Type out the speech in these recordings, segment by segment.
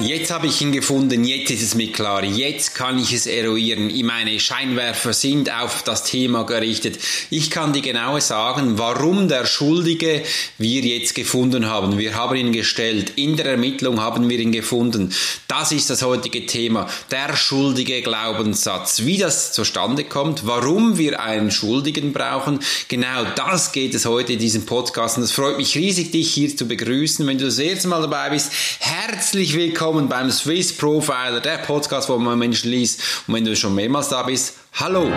Jetzt habe ich ihn gefunden, jetzt ist es mir klar, jetzt kann ich es eruieren. Meine Scheinwerfer sind auf das Thema gerichtet. Ich kann dir genau sagen, warum der Schuldige wir jetzt gefunden haben. Wir haben ihn gestellt. In der Ermittlung haben wir ihn gefunden. Das ist das heutige Thema. Der schuldige Glaubenssatz. Wie das zustande kommt, warum wir einen Schuldigen brauchen. Genau das geht es heute in diesem Podcast. Und es freut mich riesig, dich hier zu begrüßen. Wenn du das erste Mal dabei bist, herzlich willkommen willkommen beim Swiss Profiler, der Podcast, wo man Menschen liest. Und wenn du schon mehrmals da bist, hallo!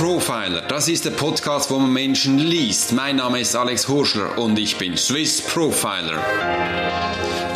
Profiler, das ist der Podcast, wo man Menschen liest. Mein Name ist Alex Hurschler und ich bin Swiss Profiler.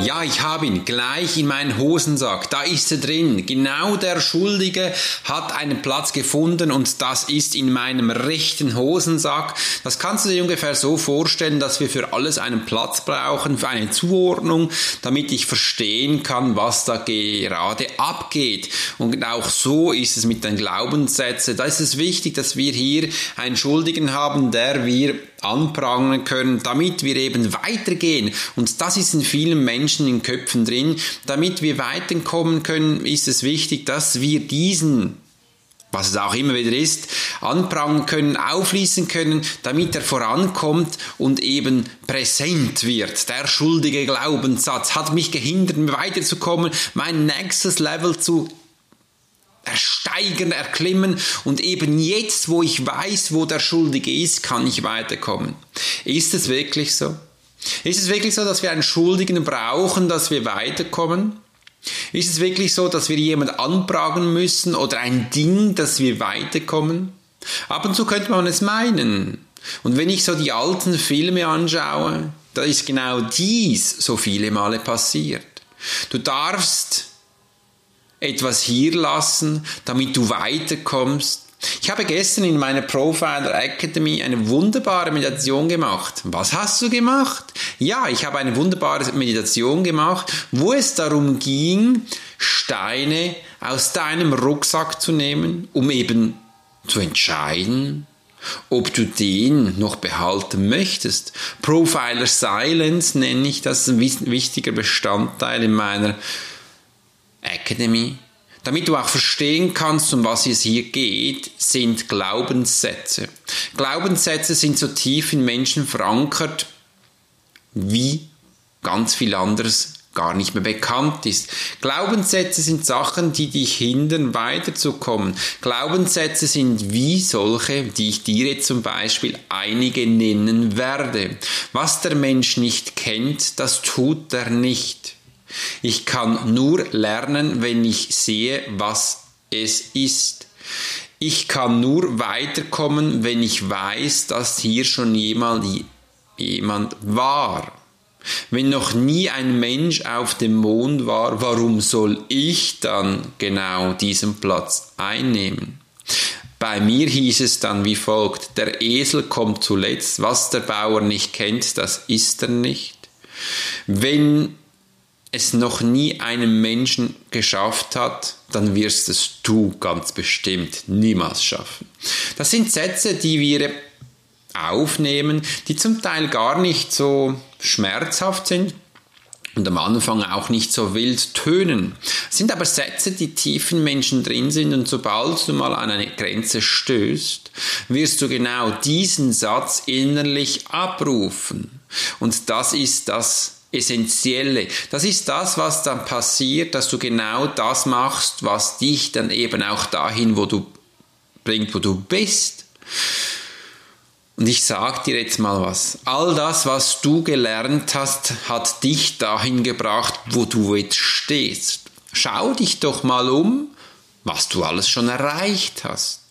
Ja, ich habe ihn gleich in meinen Hosensack. Da ist er drin. Genau der Schuldige hat einen Platz gefunden und das ist in meinem rechten Hosensack. Das kannst du dir ungefähr so vorstellen, dass wir für alles einen Platz brauchen, für eine Zuordnung, damit ich verstehen kann, was da gerade abgeht. Und auch so ist es mit den Glaubenssätzen. Da ist es wichtig, dass wir hier einen Schuldigen haben, der wir anprangern können, damit wir eben weitergehen. Und das ist in vielen Menschen in Köpfen drin. Damit wir weiterkommen können, ist es wichtig, dass wir diesen was es auch immer wieder ist, anprangern können, aufließen können, damit er vorankommt und eben präsent wird. Der schuldige Glaubenssatz hat mich gehindert, weiterzukommen, mein nächstes Level zu ersteigern, erklimmen und eben jetzt, wo ich weiß, wo der Schuldige ist, kann ich weiterkommen. Ist es wirklich so? Ist es wirklich so, dass wir einen Schuldigen brauchen, dass wir weiterkommen? Ist es wirklich so, dass wir jemanden anpragen müssen oder ein Ding, dass wir weiterkommen? Ab und zu könnte man es meinen. Und wenn ich so die alten Filme anschaue, da ist genau dies so viele Male passiert. Du darfst etwas hier lassen, damit du weiterkommst. Ich habe gestern in meiner Profiler Academy eine wunderbare Meditation gemacht. Was hast du gemacht? Ja, ich habe eine wunderbare Meditation gemacht, wo es darum ging, Steine aus deinem Rucksack zu nehmen, um eben zu entscheiden, ob du den noch behalten möchtest. Profiler Silence nenne ich das, ein wichtiger Bestandteil in meiner Academy. Damit du auch verstehen kannst, um was es hier geht, sind Glaubenssätze. Glaubenssätze sind so tief in Menschen verankert, wie ganz viel anderes gar nicht mehr bekannt ist. Glaubenssätze sind Sachen, die dich hindern, weiterzukommen. Glaubenssätze sind wie solche, die ich dir jetzt zum Beispiel einige nennen werde. Was der Mensch nicht kennt, das tut er nicht. Ich kann nur lernen, wenn ich sehe, was es ist. Ich kann nur weiterkommen, wenn ich weiß, dass hier schon jemand, jemand war. Wenn noch nie ein Mensch auf dem Mond war, warum soll ich dann genau diesen Platz einnehmen? Bei mir hieß es dann wie folgt, der Esel kommt zuletzt, was der Bauer nicht kennt, das ist er nicht. Wenn es noch nie einem Menschen geschafft hat, dann wirst es du ganz bestimmt niemals schaffen. Das sind Sätze, die wir aufnehmen, die zum Teil gar nicht so schmerzhaft sind und am Anfang auch nicht so wild tönen. Das sind aber Sätze, die tief in Menschen drin sind und sobald du mal an eine Grenze stößt, wirst du genau diesen Satz innerlich abrufen. Und das ist das Essentielle. Das ist das, was dann passiert, dass du genau das machst, was dich dann eben auch dahin, wo du bringt, wo du bist. Und ich sag dir jetzt mal was. All das, was du gelernt hast, hat dich dahin gebracht, wo du jetzt stehst. Schau dich doch mal um, was du alles schon erreicht hast.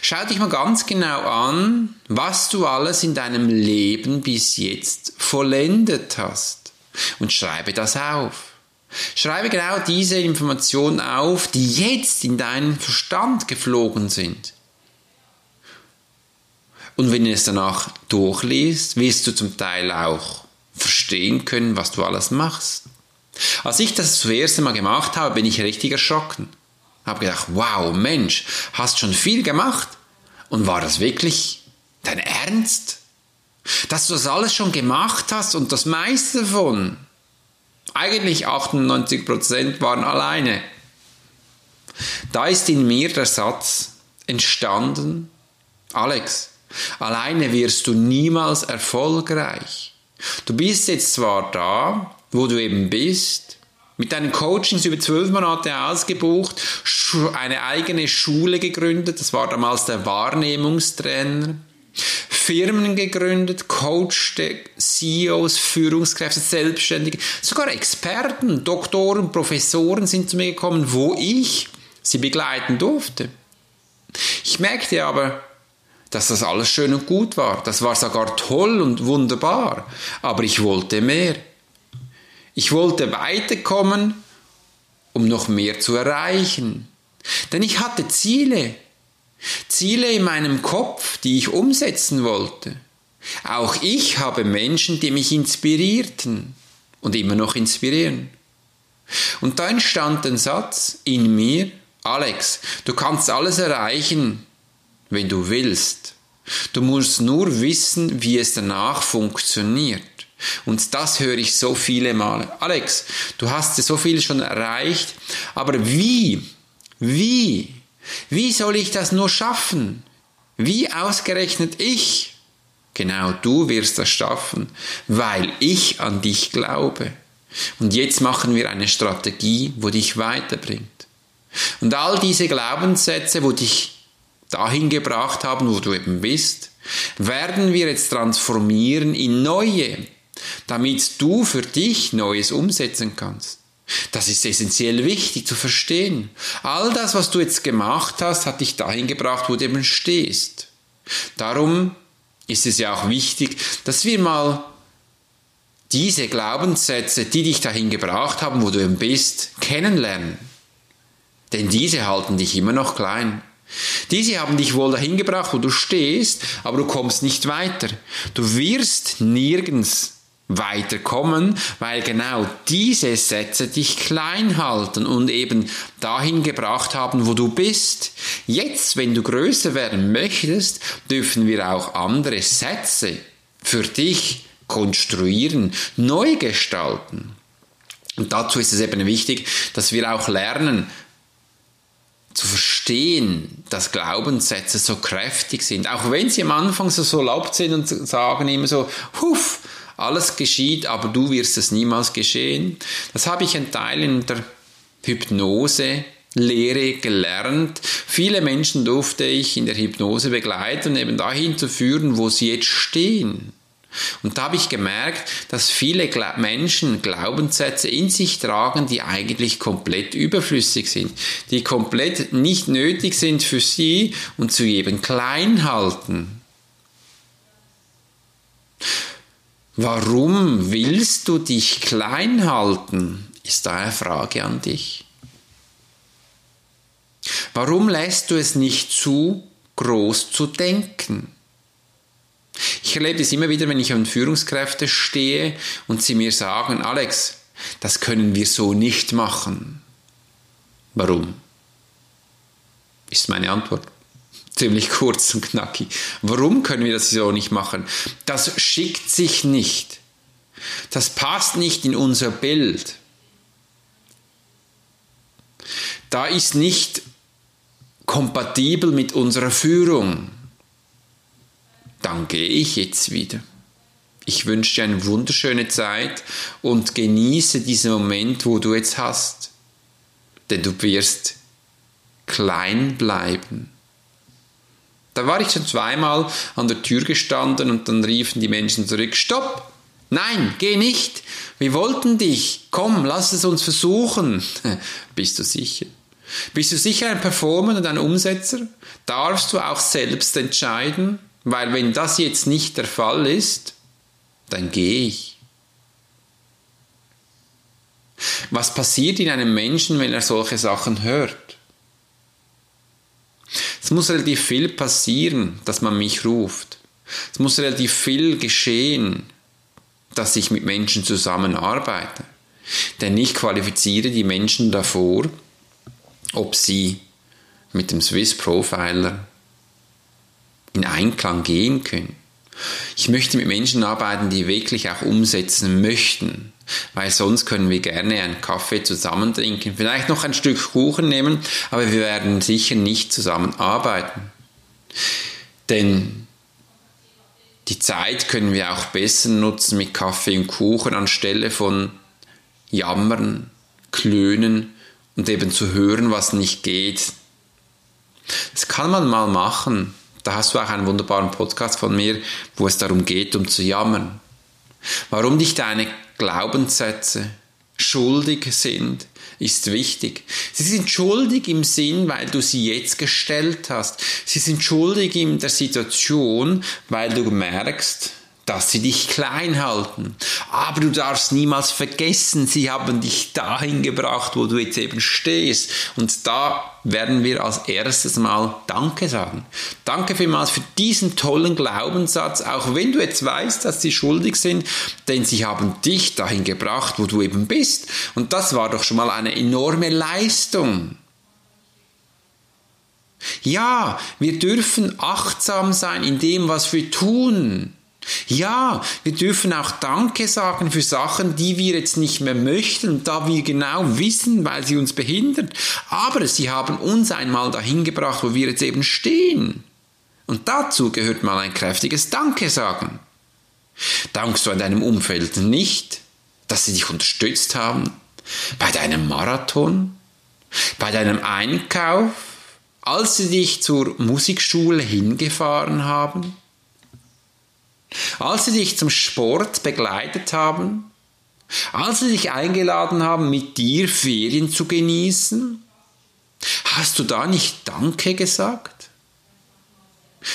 Schau dich mal ganz genau an, was du alles in deinem Leben bis jetzt vollendet hast und schreibe das auf. Schreibe genau diese Informationen auf, die jetzt in deinen Verstand geflogen sind. Und wenn du es danach durchliest, wirst du zum Teil auch verstehen können, was du alles machst. Als ich das zuerst einmal gemacht habe, bin ich richtig erschrocken. Habe gedacht, wow, Mensch, hast schon viel gemacht. Und war das wirklich dein Ernst? Dass du das alles schon gemacht hast und das meiste davon Eigentlich 98% waren alleine. Da ist in mir der Satz entstanden, Alex, alleine wirst du niemals erfolgreich. Du bist jetzt zwar da, wo du eben bist, mit deinen Coachings über zwölf Monate ausgebucht, eine eigene Schule gegründet, das war damals der Wahrnehmungstrainer, Firmen gegründet, coachte CEOs, Führungskräfte, Selbstständige, sogar Experten, Doktoren, Professoren sind zu mir gekommen, wo ich sie begleiten durfte. Ich merkte aber, dass das alles schön und gut war. Das war sogar toll und wunderbar. Aber ich wollte mehr. Ich wollte weiterkommen, um noch mehr zu erreichen. Denn ich hatte Ziele. Ziele in meinem Kopf, die ich umsetzen wollte. Auch ich habe Menschen, die mich inspirierten und immer noch inspirieren. Und da entstand ein Satz in mir, Alex, du kannst alles erreichen, wenn du willst. Du musst nur wissen, wie es danach funktioniert. Und das höre ich so viele Male. Alex, du hast so viel schon erreicht, aber wie? Wie? Wie soll ich das nur schaffen? Wie ausgerechnet ich? Genau du wirst das schaffen, weil ich an dich glaube. Und jetzt machen wir eine Strategie, wo dich weiterbringt. Und all diese Glaubenssätze, wo dich dahin gebracht haben, wo du eben bist, werden wir jetzt transformieren in neue, damit du für dich Neues umsetzen kannst. Das ist essentiell wichtig zu verstehen. All das, was du jetzt gemacht hast, hat dich dahin gebracht, wo du eben stehst. Darum ist es ja auch wichtig, dass wir mal diese Glaubenssätze, die dich dahin gebracht haben, wo du eben bist, kennenlernen. Denn diese halten dich immer noch klein. Diese haben dich wohl dahin gebracht, wo du stehst, aber du kommst nicht weiter. Du wirst nirgends weiterkommen, weil genau diese Sätze dich klein halten und eben dahin gebracht haben, wo du bist. Jetzt, wenn du größer werden möchtest, dürfen wir auch andere Sätze für dich konstruieren, neu gestalten. Und dazu ist es eben wichtig, dass wir auch lernen, zu verstehen, dass Glaubenssätze so kräftig sind, auch wenn sie am Anfang so, laut sind und sagen immer so, huf, alles geschieht, aber du wirst es niemals geschehen. Das habe ich ein Teil in der Hypnose Lehre gelernt. Viele Menschen durfte ich in der Hypnose begleiten, eben dahin zu führen, wo sie jetzt stehen. Und da habe ich gemerkt, dass viele Menschen Glaubenssätze in sich tragen, die eigentlich komplett überflüssig sind, die komplett nicht nötig sind für sie und zu eben klein halten. Warum willst du dich klein halten? Ist da eine Frage an dich. Warum lässt du es nicht zu, groß zu denken? Ich erlebe das immer wieder, wenn ich an Führungskräfte stehe und sie mir sagen, Alex, das können wir so nicht machen. Warum? Ist meine Antwort. Ziemlich kurz und knackig. Warum können wir das so nicht machen? Das schickt sich nicht. Das passt nicht in unser Bild. Da ist nicht kompatibel mit unserer Führung dann gehe ich jetzt wieder. Ich wünsche dir eine wunderschöne Zeit und genieße diesen Moment, wo du jetzt hast. Denn du wirst klein bleiben. Da war ich schon zweimal an der Tür gestanden und dann riefen die Menschen zurück, Stopp! Nein, geh nicht! Wir wollten dich! Komm, lass es uns versuchen! Bist du sicher? Bist du sicher ein Performer und ein Umsetzer? Darfst du auch selbst entscheiden? Weil wenn das jetzt nicht der Fall ist, dann gehe ich. Was passiert in einem Menschen, wenn er solche Sachen hört? Es muss relativ viel passieren, dass man mich ruft. Es muss relativ viel geschehen, dass ich mit Menschen zusammenarbeite. Denn ich qualifiziere die Menschen davor, ob sie mit dem Swiss Profiler in Einklang gehen können. Ich möchte mit Menschen arbeiten, die wirklich auch umsetzen möchten. Weil sonst können wir gerne einen Kaffee zusammen trinken, vielleicht noch ein Stück Kuchen nehmen, aber wir werden sicher nicht zusammenarbeiten. Denn die Zeit können wir auch besser nutzen mit Kaffee und Kuchen anstelle von Jammern, Klönen und eben zu hören, was nicht geht. Das kann man mal machen. Da hast du auch einen wunderbaren Podcast von mir, wo es darum geht, um zu jammern. Warum dich deine Glaubenssätze schuldig sind, ist wichtig. Sie sind schuldig im Sinn, weil du sie jetzt gestellt hast. Sie sind schuldig in der Situation, weil du merkst, dass sie dich klein halten. Aber du darfst niemals vergessen, sie haben dich dahin gebracht, wo du jetzt eben stehst. Und da werden wir als erstes mal Danke sagen. Danke vielmals für diesen tollen Glaubenssatz, auch wenn du jetzt weißt, dass sie schuldig sind, denn sie haben dich dahin gebracht, wo du eben bist. Und das war doch schon mal eine enorme Leistung. Ja, wir dürfen achtsam sein in dem, was wir tun. Ja, wir dürfen auch Danke sagen für Sachen, die wir jetzt nicht mehr möchten, da wir genau wissen, weil sie uns behindern. Aber sie haben uns einmal dahin gebracht, wo wir jetzt eben stehen. Und dazu gehört mal ein kräftiges Danke sagen. Dankst du an deinem Umfeld nicht, dass sie dich unterstützt haben? Bei deinem Marathon? Bei deinem Einkauf? Als sie dich zur Musikschule hingefahren haben? Als sie dich zum Sport begleitet haben, als sie dich eingeladen haben, mit dir Ferien zu genießen, hast du da nicht Danke gesagt?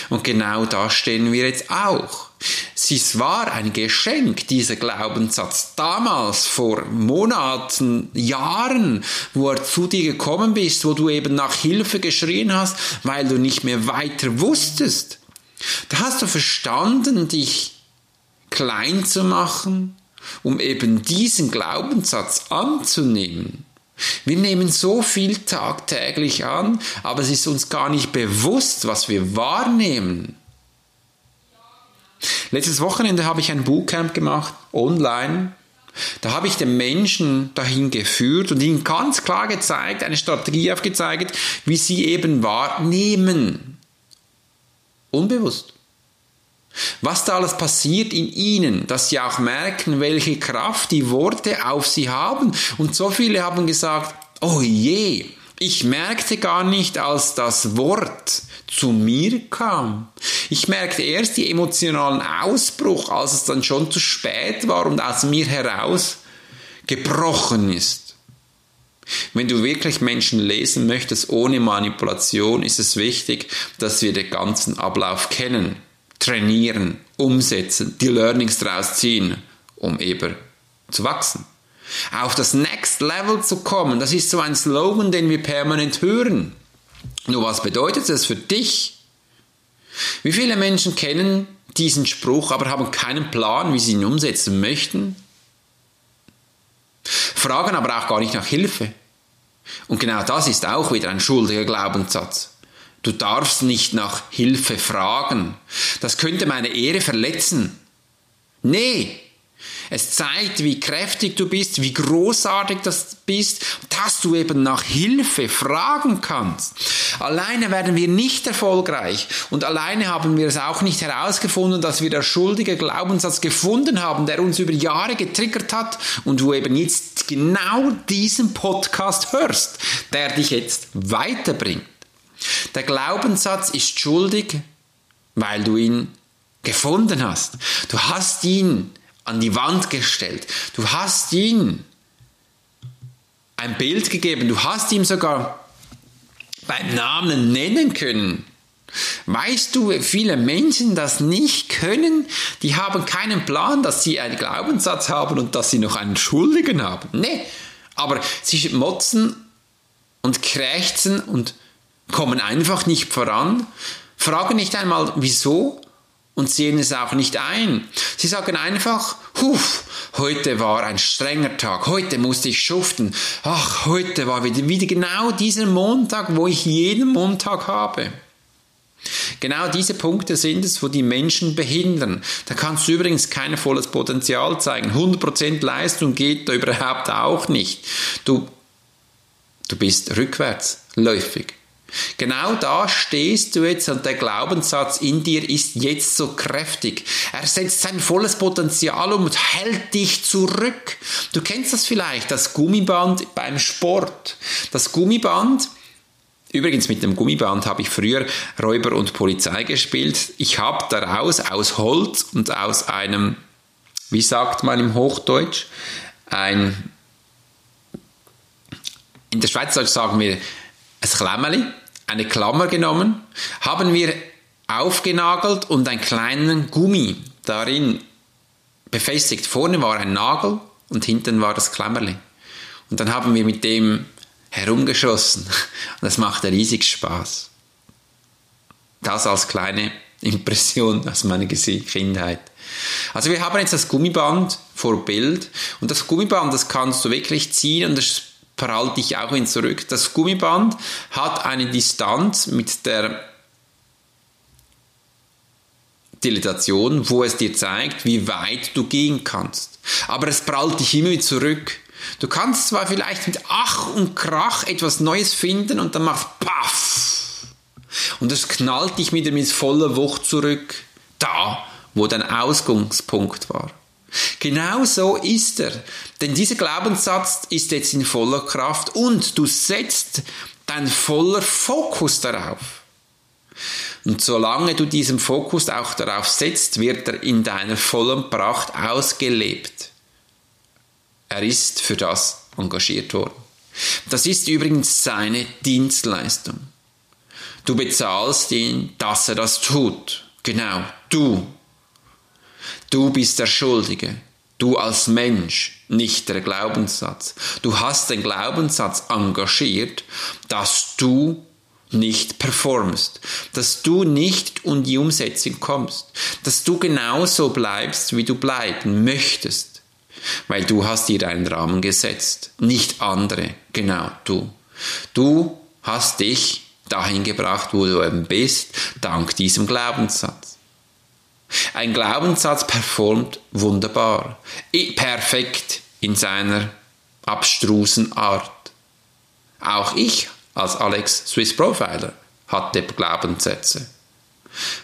Und genau da stehen wir jetzt auch. Es war ein Geschenk, dieser Glaubenssatz. Damals, vor Monaten, Jahren, wo er zu dir gekommen bist, wo du eben nach Hilfe geschrien hast, weil du nicht mehr weiter wusstest. Da hast du verstanden, dich klein zu machen, um eben diesen Glaubenssatz anzunehmen. Wir nehmen so viel tagtäglich an, aber es ist uns gar nicht bewusst, was wir wahrnehmen. Letztes Wochenende habe ich ein Bootcamp gemacht, online. Da habe ich den Menschen dahin geführt und ihnen ganz klar gezeigt, eine Strategie aufgezeigt, wie sie eben wahrnehmen. Unbewusst. Was da alles passiert in ihnen, dass sie auch merken, welche Kraft die Worte auf sie haben. Und so viele haben gesagt, oh je, ich merkte gar nicht, als das Wort zu mir kam. Ich merkte erst die emotionalen Ausbruch, als es dann schon zu spät war und aus mir heraus gebrochen ist. Wenn du wirklich Menschen lesen möchtest ohne Manipulation, ist es wichtig, dass wir den ganzen Ablauf kennen, trainieren, umsetzen, die Learnings daraus ziehen, um eben zu wachsen. Auf das Next Level zu kommen, das ist so ein Slogan, den wir permanent hören. Nur was bedeutet das für dich? Wie viele Menschen kennen diesen Spruch, aber haben keinen Plan, wie sie ihn umsetzen möchten? Fragen aber auch gar nicht nach Hilfe. Und genau das ist auch wieder ein schuldiger Glaubenssatz. Du darfst nicht nach Hilfe fragen. Das könnte meine Ehre verletzen. Nee, es zeigt, wie kräftig du bist, wie großartig das bist, dass du eben nach Hilfe fragen kannst. Alleine werden wir nicht erfolgreich und alleine haben wir es auch nicht herausgefunden, dass wir der schuldige Glaubenssatz gefunden haben, der uns über Jahre getriggert hat und du eben jetzt genau diesen Podcast hörst, der dich jetzt weiterbringt. Der Glaubenssatz ist schuldig, weil du ihn gefunden hast. Du hast ihn an die Wand gestellt. Du hast ihn ein Bild gegeben. Du hast ihm sogar beim Namen nennen können. Weißt du, viele Menschen das nicht können, die haben keinen Plan, dass sie einen Glaubenssatz haben und dass sie noch einen Schuldigen haben. Nee, aber sie motzen und krächzen und kommen einfach nicht voran, fragen nicht einmal wieso und sehen es auch nicht ein. Sie sagen einfach, huf, heute war ein strenger Tag, heute musste ich schuften, ach, heute war wieder, wieder genau dieser Montag, wo ich jeden Montag habe. Genau diese Punkte sind es, wo die Menschen behindern. Da kannst du übrigens kein volles Potenzial zeigen. 100% Leistung geht da überhaupt auch nicht. Du, du bist rückwärtsläufig. Genau da stehst du jetzt und der Glaubenssatz in dir ist jetzt so kräftig. Er setzt sein volles Potenzial um und hält dich zurück. Du kennst das vielleicht, das Gummiband beim Sport. Das Gummiband, übrigens mit dem Gummiband habe ich früher Räuber und Polizei gespielt. Ich habe daraus aus Holz und aus einem, wie sagt man im Hochdeutsch, ein, in der Schweizerdeutsch sagen wir, ein Klemmerli, eine Klammer genommen, haben wir aufgenagelt und einen kleinen Gummi darin befestigt. Vorne war ein Nagel und hinten war das Klammerli. Und dann haben wir mit dem herumgeschossen. Und das machte riesig Spaß. Das als kleine Impression aus meiner Kindheit. Also wir haben jetzt das Gummiband vor Bild und das Gummiband, das kannst du wirklich ziehen und das prallt dich auch hin zurück. Das Gummiband hat eine Distanz mit der Dilatation, wo es dir zeigt, wie weit du gehen kannst. Aber es prallt dich immer zurück. Du kannst zwar vielleicht mit Ach und Krach etwas Neues finden und dann macht Paff. Und es knallt dich wieder mit voller Wucht zurück. Da, wo dein Ausgangspunkt war. Genau so ist er. Denn dieser Glaubenssatz ist jetzt in voller Kraft und du setzt dein voller Fokus darauf. Und solange du diesen Fokus auch darauf setzt, wird er in deiner vollen Pracht ausgelebt. Er ist für das engagiert worden. Das ist übrigens seine Dienstleistung. Du bezahlst ihn, dass er das tut. Genau, du Du bist der Schuldige. Du als Mensch, nicht der Glaubenssatz. Du hast den Glaubenssatz engagiert, dass du nicht performst, dass du nicht in die Umsetzung kommst, dass du genauso bleibst, wie du bleiben möchtest, weil du hast dir einen Rahmen gesetzt, nicht andere, genau du. Du hast dich dahin gebracht, wo du eben bist, dank diesem Glaubenssatz. Ein Glaubenssatz performt wunderbar, perfekt in seiner abstrusen Art. Auch ich als Alex Swiss Profiler hatte Glaubenssätze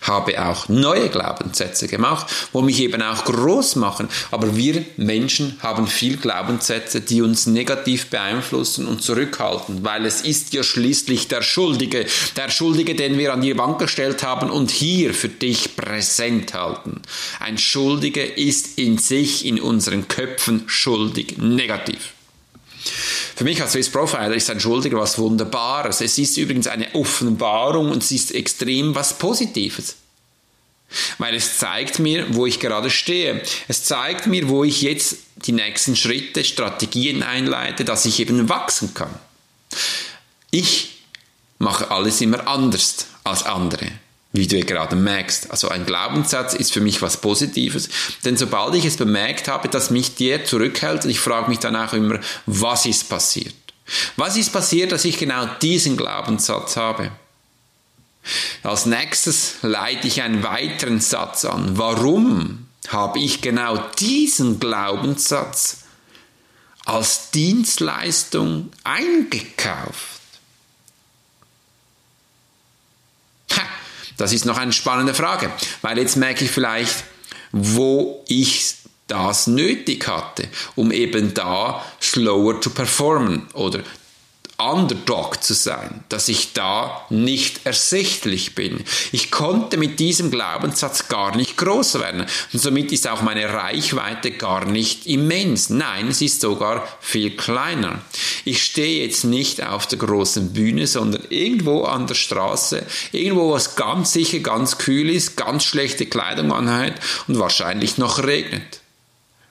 habe auch neue Glaubenssätze gemacht, wo mich eben auch groß machen. Aber wir Menschen haben viel Glaubenssätze, die uns negativ beeinflussen und zurückhalten, weil es ist ja schließlich der Schuldige, der Schuldige, den wir an die Bank gestellt haben und hier für dich präsent halten. Ein Schuldige ist in sich, in unseren Köpfen schuldig, negativ. Für mich als Swiss Profiler ist ein Schuldiger was Wunderbares. Es ist übrigens eine Offenbarung und es ist extrem was Positives. Weil es zeigt mir, wo ich gerade stehe. Es zeigt mir, wo ich jetzt die nächsten Schritte, Strategien einleite, dass ich eben wachsen kann. Ich mache alles immer anders als andere wie du gerade merkst. Also ein Glaubenssatz ist für mich was Positives, denn sobald ich es bemerkt habe, dass mich der zurückhält, ich frage mich dann auch immer, was ist passiert? Was ist passiert, dass ich genau diesen Glaubenssatz habe? Als nächstes leite ich einen weiteren Satz an. Warum habe ich genau diesen Glaubenssatz als Dienstleistung eingekauft? Das ist noch eine spannende Frage, weil jetzt merke ich vielleicht, wo ich das nötig hatte, um eben da slower zu performen oder Underdog zu sein, dass ich da nicht ersichtlich bin. Ich konnte mit diesem Glaubenssatz gar nicht groß werden und somit ist auch meine Reichweite gar nicht immens. Nein, es ist sogar viel kleiner. Ich stehe jetzt nicht auf der großen Bühne, sondern irgendwo an der Straße, irgendwo was ganz sicher ganz kühl ist, ganz schlechte Kleidung anhat und wahrscheinlich noch regnet.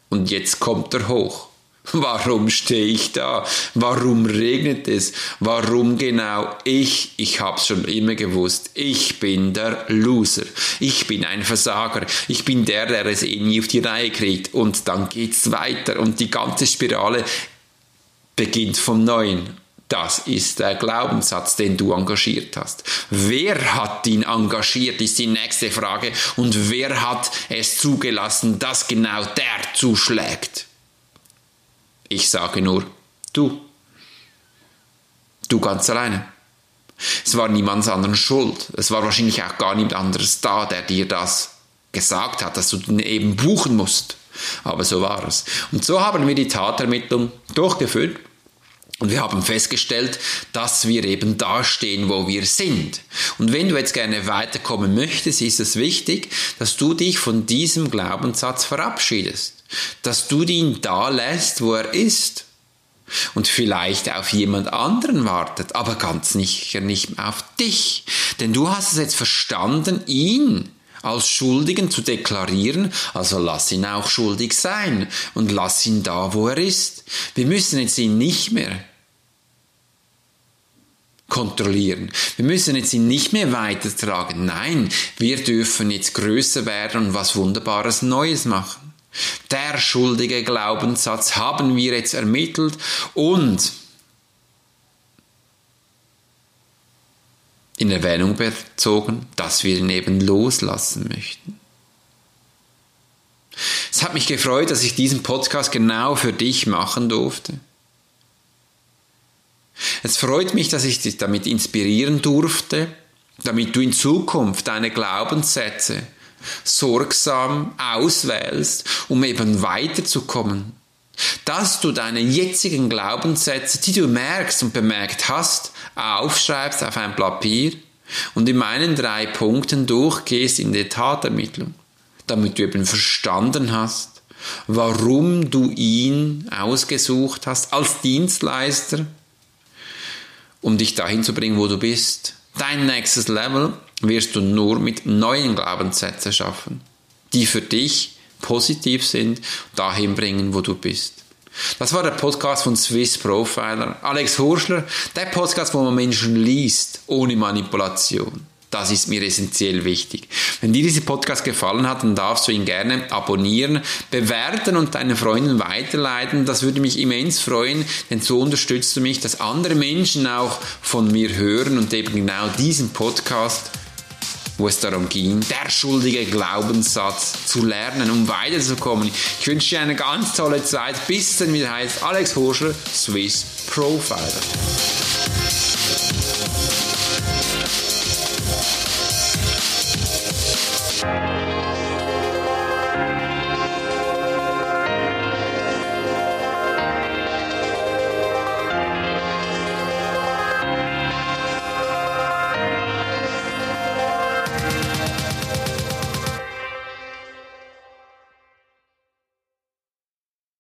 Und jetzt kommt er hoch. Warum stehe ich da? Warum regnet es? Warum genau ich? Ich hab's schon immer gewusst. Ich bin der Loser. Ich bin ein Versager. Ich bin der, der es eh nie auf die Reihe kriegt. Und dann geht's weiter und die ganze Spirale beginnt vom Neuen. Das ist der Glaubenssatz, den du engagiert hast. Wer hat ihn engagiert, ist die nächste Frage. Und wer hat es zugelassen, dass genau der zuschlägt? Ich sage nur, du. Du ganz alleine. Es war niemands anderen Schuld. Es war wahrscheinlich auch gar niemand anderes da, der dir das gesagt hat, dass du eben buchen musst. Aber so war es. Und so haben wir die Tatermittlung durchgeführt. Und wir haben festgestellt, dass wir eben da stehen, wo wir sind. Und wenn du jetzt gerne weiterkommen möchtest, ist es wichtig, dass du dich von diesem Glaubenssatz verabschiedest. Dass du ihn da lässt, wo er ist. Und vielleicht auf jemand anderen wartet, aber ganz sicher nicht auf dich. Denn du hast es jetzt verstanden, ihn als Schuldigen zu deklarieren, also lass ihn auch schuldig sein und lass ihn da, wo er ist. Wir müssen jetzt ihn nicht mehr kontrollieren. Wir müssen jetzt ihn nicht mehr weitertragen. Nein, wir dürfen jetzt größer werden und was Wunderbares Neues machen. Der schuldige Glaubenssatz haben wir jetzt ermittelt und in Erwähnung bezogen, dass wir ihn eben loslassen möchten. Es hat mich gefreut, dass ich diesen Podcast genau für dich machen durfte. Es freut mich, dass ich dich damit inspirieren durfte, damit du in Zukunft deine Glaubenssätze sorgsam auswählst, um eben weiterzukommen. Dass du deine jetzigen Glaubenssätze, die du merkst und bemerkt hast, aufschreibst auf ein Papier und in meinen drei Punkten durchgehst in die Tatermittlung, damit du eben verstanden hast, warum du ihn ausgesucht hast als Dienstleister, um dich dahin zu bringen, wo du bist. Dein nächstes Level wirst du nur mit neuen Glaubenssätzen schaffen, die für dich positiv sind, dahin bringen, wo du bist. Das war der Podcast von Swiss Profiler. Alex Hurschler, der Podcast, wo man Menschen liest, ohne Manipulation. Das ist mir essentiell wichtig. Wenn dir dieser Podcast gefallen hat, dann darfst du ihn gerne abonnieren, bewerten und deinen Freunden weiterleiten. Das würde mich immens freuen, denn so unterstützt du mich, dass andere Menschen auch von mir hören und eben genau diesen Podcast wo es darum ging, der schuldige Glaubenssatz zu lernen, um weiterzukommen. Ich wünsche dir eine ganz tolle Zeit. Bis dann wieder heißt Alex Horscher, Swiss Profiler.